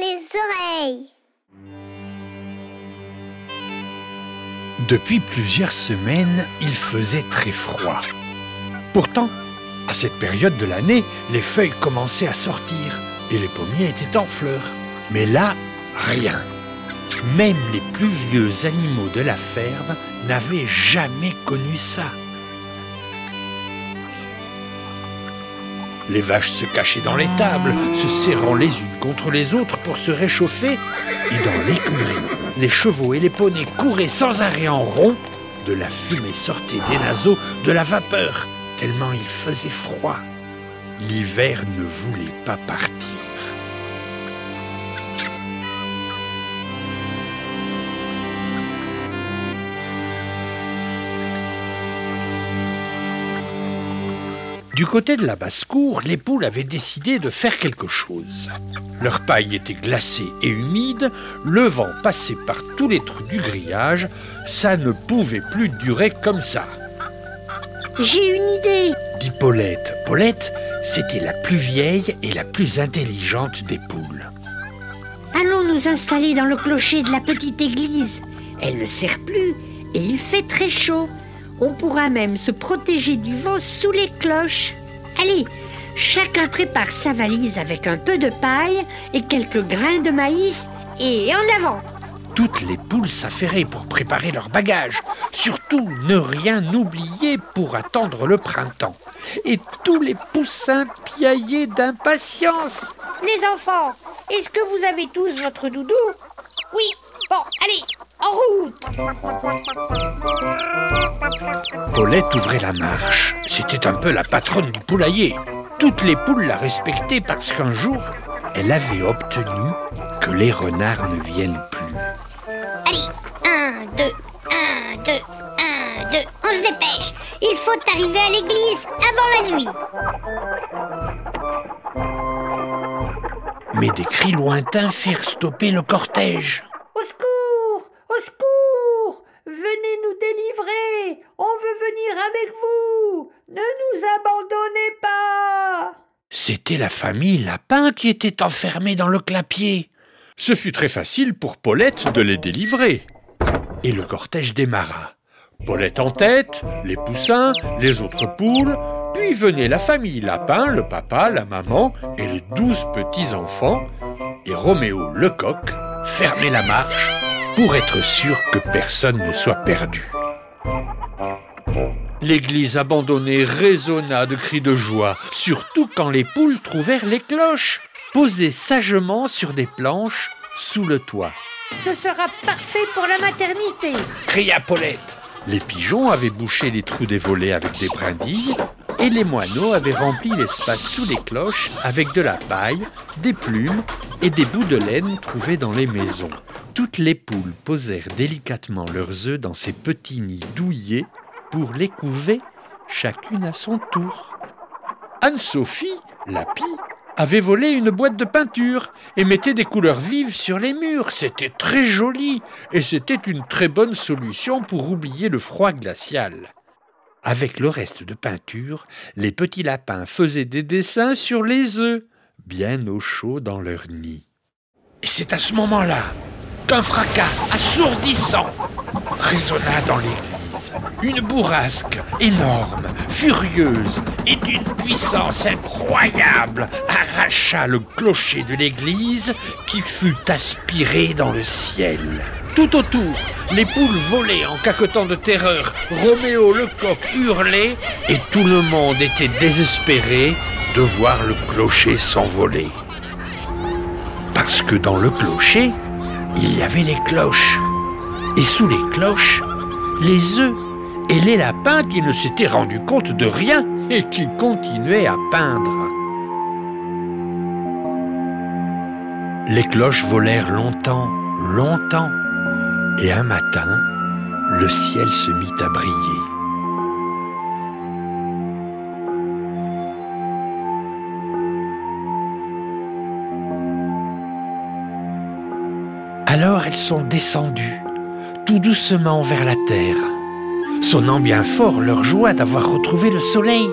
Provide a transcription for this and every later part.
les oreilles. Depuis plusieurs semaines, il faisait très froid. Pourtant, à cette période de l'année, les feuilles commençaient à sortir et les pommiers étaient en fleurs. Mais là, rien. Même les plus vieux animaux de la ferme n'avaient jamais connu ça. Les vaches se cachaient dans les tables, se serrant les unes contre les autres pour se réchauffer. Et dans l'écurie, les chevaux et les poneys couraient sans arrêt en rond. De la fumée sortait des naseaux, de la vapeur, tellement il faisait froid. L'hiver ne voulait pas partir. Du côté de la basse-cour, les poules avaient décidé de faire quelque chose. Leur paille était glacée et humide, le vent passait par tous les trous du grillage, ça ne pouvait plus durer comme ça. J'ai une idée, dit Paulette. Paulette, c'était la plus vieille et la plus intelligente des poules. Allons nous installer dans le clocher de la petite église. Elle ne sert plus et il fait très chaud. On pourra même se protéger du vent sous les cloches. Allez, chacun prépare sa valise avec un peu de paille et quelques grains de maïs et en avant. Toutes les poules s'affairaient pour préparer leurs bagages. Surtout, ne rien oublier pour attendre le printemps. Et tous les poussins piaillaient d'impatience. Les enfants, est-ce que vous avez tous votre doudou? Oui. Bon, allez, en route Paulette ouvrait la marche. C'était un peu la patronne du poulailler. Toutes les poules la respectaient parce qu'un jour, elle avait obtenu que les renards ne viennent plus. Allez, un, deux, un, deux, un, deux. On se dépêche. Il faut arriver à l'église avant la nuit. Mais des cris lointains firent stopper le cortège. Au secours Au secours Venez nous délivrer On veut venir avec vous Ne nous abandonnez pas C'était la famille Lapin qui était enfermée dans le clapier. Ce fut très facile pour Paulette de les délivrer. Et le cortège démarra. Paulette en tête, les poussins, les autres poules, puis venait la famille Lapin, le papa, la maman et les douze petits-enfants, et Roméo le coq fermait la marche pour être sûr que personne ne soit perdu. L'église abandonnée résonna de cris de joie, surtout quand les poules trouvèrent les cloches, posées sagement sur des planches sous le toit. Ce sera parfait pour la maternité cria Paulette. Les pigeons avaient bouché les trous des volets avec des brindilles et les moineaux avaient rempli l'espace sous les cloches avec de la paille, des plumes et des bouts de laine trouvés dans les maisons. Toutes les poules posèrent délicatement leurs œufs dans ces petits nids douillés pour les couver chacune à son tour. Anne-Sophie, la pie, avait volé une boîte de peinture et mettait des couleurs vives sur les murs. C'était très joli et c'était une très bonne solution pour oublier le froid glacial. Avec le reste de peinture, les petits lapins faisaient des dessins sur les œufs, bien au chaud dans leur nid. Et c'est à ce moment-là qu'un fracas assourdissant résonna dans Une bourrasque énorme, furieuse et d'une puissance incroyable arracha le clocher de l'église qui fut aspiré dans le ciel. Tout autour, les poules volaient en caquetant de terreur, Roméo le coq hurlait et tout le monde était désespéré de voir le clocher s'envoler. Parce que dans le clocher, il y avait les cloches. Et sous les cloches, les œufs et les lapins qui ne s'étaient rendus compte de rien et qui continuaient à peindre. Les cloches volèrent longtemps, longtemps, et un matin, le ciel se mit à briller. Alors elles sont descendues, tout doucement vers la terre, sonnant bien fort leur joie d'avoir retrouvé le soleil.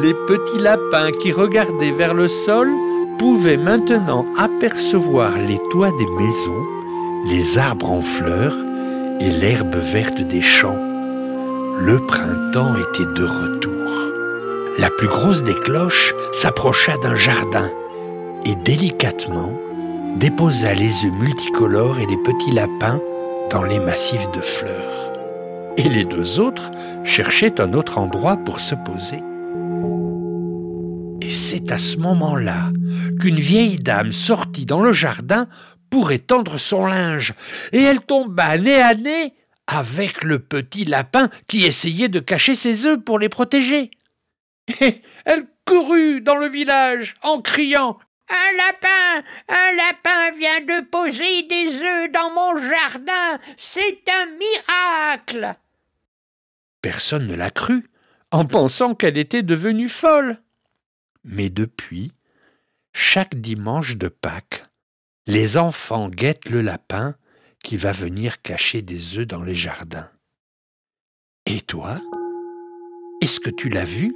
Les petits lapins qui regardaient vers le sol pouvait maintenant apercevoir les toits des maisons, les arbres en fleurs et l'herbe verte des champs. Le printemps était de retour. La plus grosse des cloches s'approcha d'un jardin et délicatement déposa les œufs multicolores et les petits lapins dans les massifs de fleurs. Et les deux autres cherchaient un autre endroit pour se poser. Et c'est à ce moment-là qu'une vieille dame sortit dans le jardin pour étendre son linge, et elle tomba nez à nez avec le petit lapin qui essayait de cacher ses œufs pour les protéger. Et elle courut dans le village en criant Un lapin Un lapin vient de poser des œufs dans mon jardin C'est un miracle Personne ne la crut, en pensant qu'elle était devenue folle. Mais depuis, chaque dimanche de Pâques, les enfants guettent le lapin qui va venir cacher des œufs dans les jardins. Et toi, est-ce que tu l'as vu?